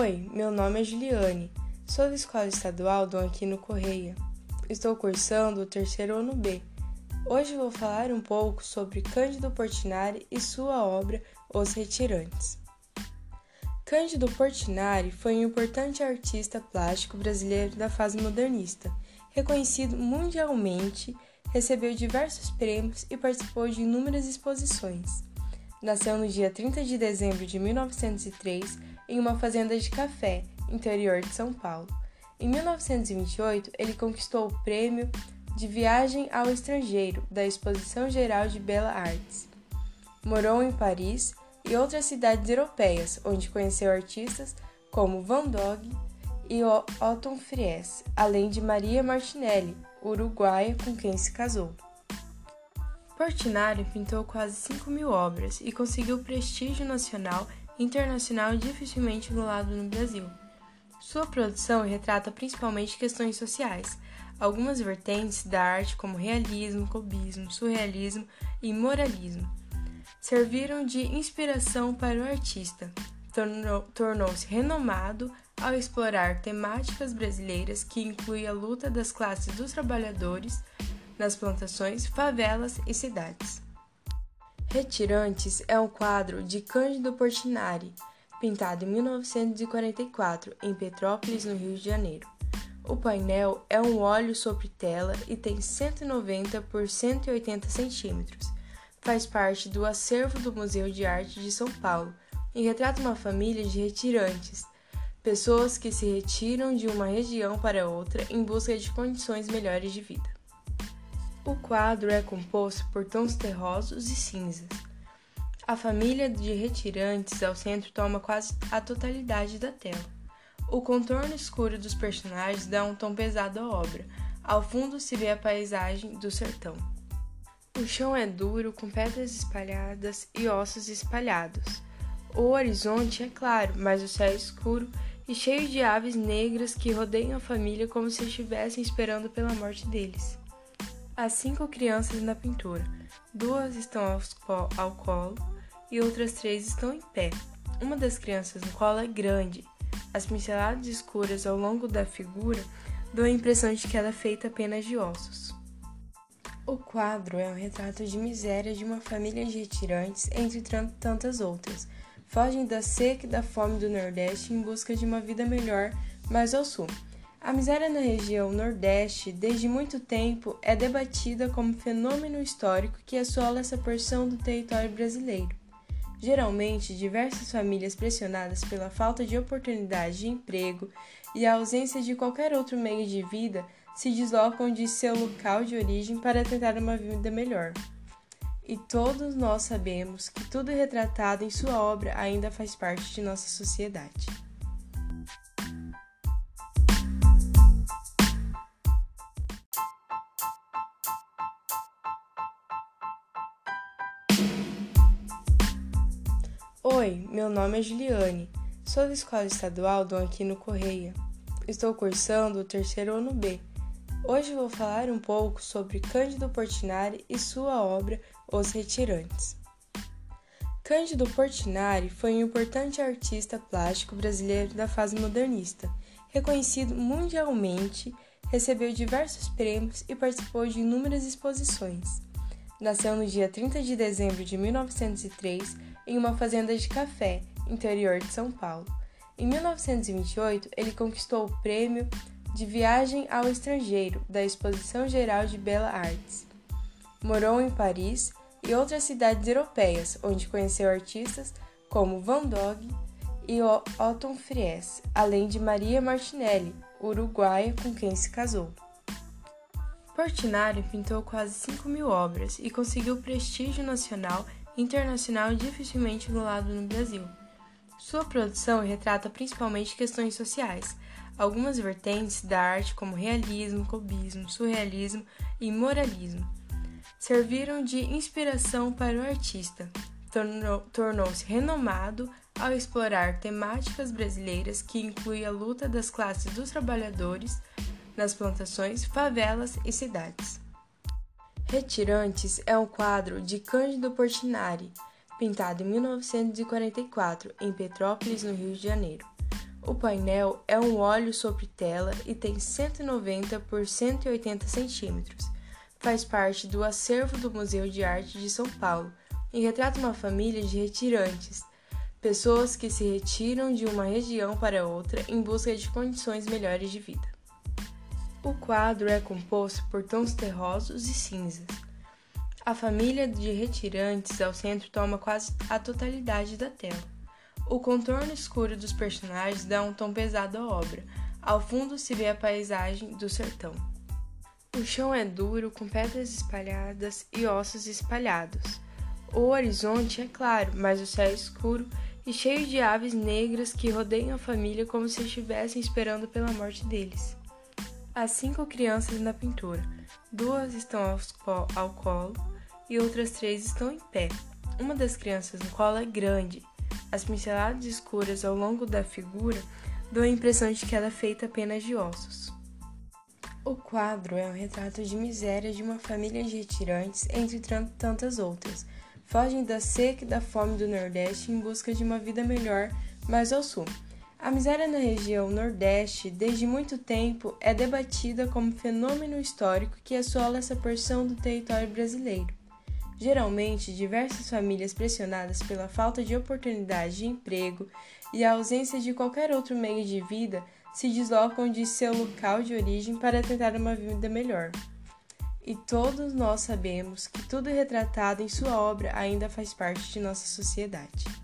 Oi, meu nome é Juliane, sou da Escola Estadual Dom Aquino Correia. Estou cursando o terceiro ano B. Hoje vou falar um pouco sobre Cândido Portinari e sua obra Os Retirantes. Cândido Portinari foi um importante artista plástico brasileiro da fase modernista, reconhecido mundialmente, recebeu diversos prêmios e participou de inúmeras exposições. Nasceu no dia 30 de dezembro de 1903 em uma fazenda de café, interior de São Paulo. Em 1928, ele conquistou o prêmio de Viagem ao Estrangeiro da Exposição Geral de Belas Artes. Morou em Paris e outras cidades europeias, onde conheceu artistas como Van Gogh e Otto Fries, além de Maria Martinelli, uruguaia com quem se casou. Portinari pintou quase 5 mil obras e conseguiu prestígio nacional e internacional dificilmente emulado no Brasil. Sua produção retrata principalmente questões sociais, algumas vertentes da arte como realismo, cubismo, surrealismo e moralismo serviram de inspiração para o artista. Tornou-se renomado ao explorar temáticas brasileiras que incluem a luta das classes dos trabalhadores nas plantações, favelas e cidades. Retirantes é um quadro de Cândido Portinari, pintado em 1944 em Petrópolis, no Rio de Janeiro. O painel é um óleo sobre tela e tem 190 por 180 centímetros. Faz parte do acervo do Museu de Arte de São Paulo e retrata uma família de retirantes, pessoas que se retiram de uma região para outra em busca de condições melhores de vida. O quadro é composto por tons terrosos e cinzas. A família de retirantes ao centro toma quase a totalidade da tela. O contorno escuro dos personagens dá um tom pesado à obra. Ao fundo se vê a paisagem do sertão. O chão é duro, com pedras espalhadas e ossos espalhados. O horizonte é claro, mas o céu é escuro e cheio de aves negras que rodeiam a família como se estivessem esperando pela morte deles. Há cinco crianças na pintura. Duas estão ao colo e outras três estão em pé. Uma das crianças no colo é grande. As pinceladas escuras ao longo da figura dão a impressão de que ela é feita apenas de ossos. O quadro é um retrato de miséria de uma família de retirantes, entre tantas outras fogem da seca e da fome do Nordeste em busca de uma vida melhor mais ao sul. A miséria na região Nordeste, desde muito tempo, é debatida como fenômeno histórico que assola essa porção do território brasileiro. Geralmente, diversas famílias pressionadas pela falta de oportunidade de emprego e a ausência de qualquer outro meio de vida se deslocam de seu local de origem para tentar uma vida melhor e todos nós sabemos que tudo retratado em sua obra ainda faz parte de nossa sociedade. Oi, meu nome é Juliane, sou da Escola Estadual Dom Aquino Correia. Estou cursando o terceiro ano B. Hoje vou falar um pouco sobre Cândido Portinari e sua obra os Retirantes. Cândido Portinari foi um importante artista plástico brasileiro da fase modernista, reconhecido mundialmente, recebeu diversos prêmios e participou de inúmeras exposições. Nasceu no dia 30 de dezembro de 1903 em uma fazenda de café, interior de São Paulo. Em 1928, ele conquistou o prêmio de Viagem ao Estrangeiro da Exposição Geral de Belas Artes. Morou em Paris e outras cidades europeias, onde conheceu artistas como Van Gogh e Otto Fries, além de Maria Martinelli, uruguaia com quem se casou. Portinari pintou quase 5 mil obras e conseguiu prestígio nacional e internacional dificilmente emulado no Brasil. Sua produção retrata principalmente questões sociais, algumas vertentes da arte como realismo, cubismo, surrealismo e moralismo serviram de inspiração para o artista. Tornou-se renomado ao explorar temáticas brasileiras que incluem a luta das classes dos trabalhadores nas plantações, favelas e cidades. Retirantes é um quadro de Cândido Portinari, pintado em 1944 em Petrópolis, no Rio de Janeiro. O painel é um óleo sobre tela e tem 190 por 180 centímetros. Faz parte do acervo do Museu de Arte de São Paulo e retrata uma família de retirantes, pessoas que se retiram de uma região para outra em busca de condições melhores de vida. O quadro é composto por tons terrosos e cinzas. A família de retirantes ao centro toma quase a totalidade da tela. O contorno escuro dos personagens dá um tom pesado à obra. Ao fundo se vê a paisagem do sertão. O chão é duro, com pedras espalhadas e ossos espalhados. O horizonte é claro, mas o céu é escuro e cheio de aves negras que rodeiam a família como se estivessem esperando pela morte deles. Há cinco crianças na pintura. Duas estão ao colo e outras três estão em pé. Uma das crianças no colo é grande. As pinceladas escuras ao longo da figura dão a impressão de que ela é feita apenas de ossos. O quadro é um retrato de miséria de uma família de retirantes, entre tantas outras. Fogem da seca e da fome do Nordeste em busca de uma vida melhor mais ao sul. A miséria na região Nordeste, desde muito tempo, é debatida como fenômeno histórico que assola essa porção do território brasileiro. Geralmente, diversas famílias pressionadas pela falta de oportunidade de emprego e a ausência de qualquer outro meio de vida se deslocam de seu local de origem para tentar uma vida melhor. E todos nós sabemos que tudo retratado em sua obra ainda faz parte de nossa sociedade.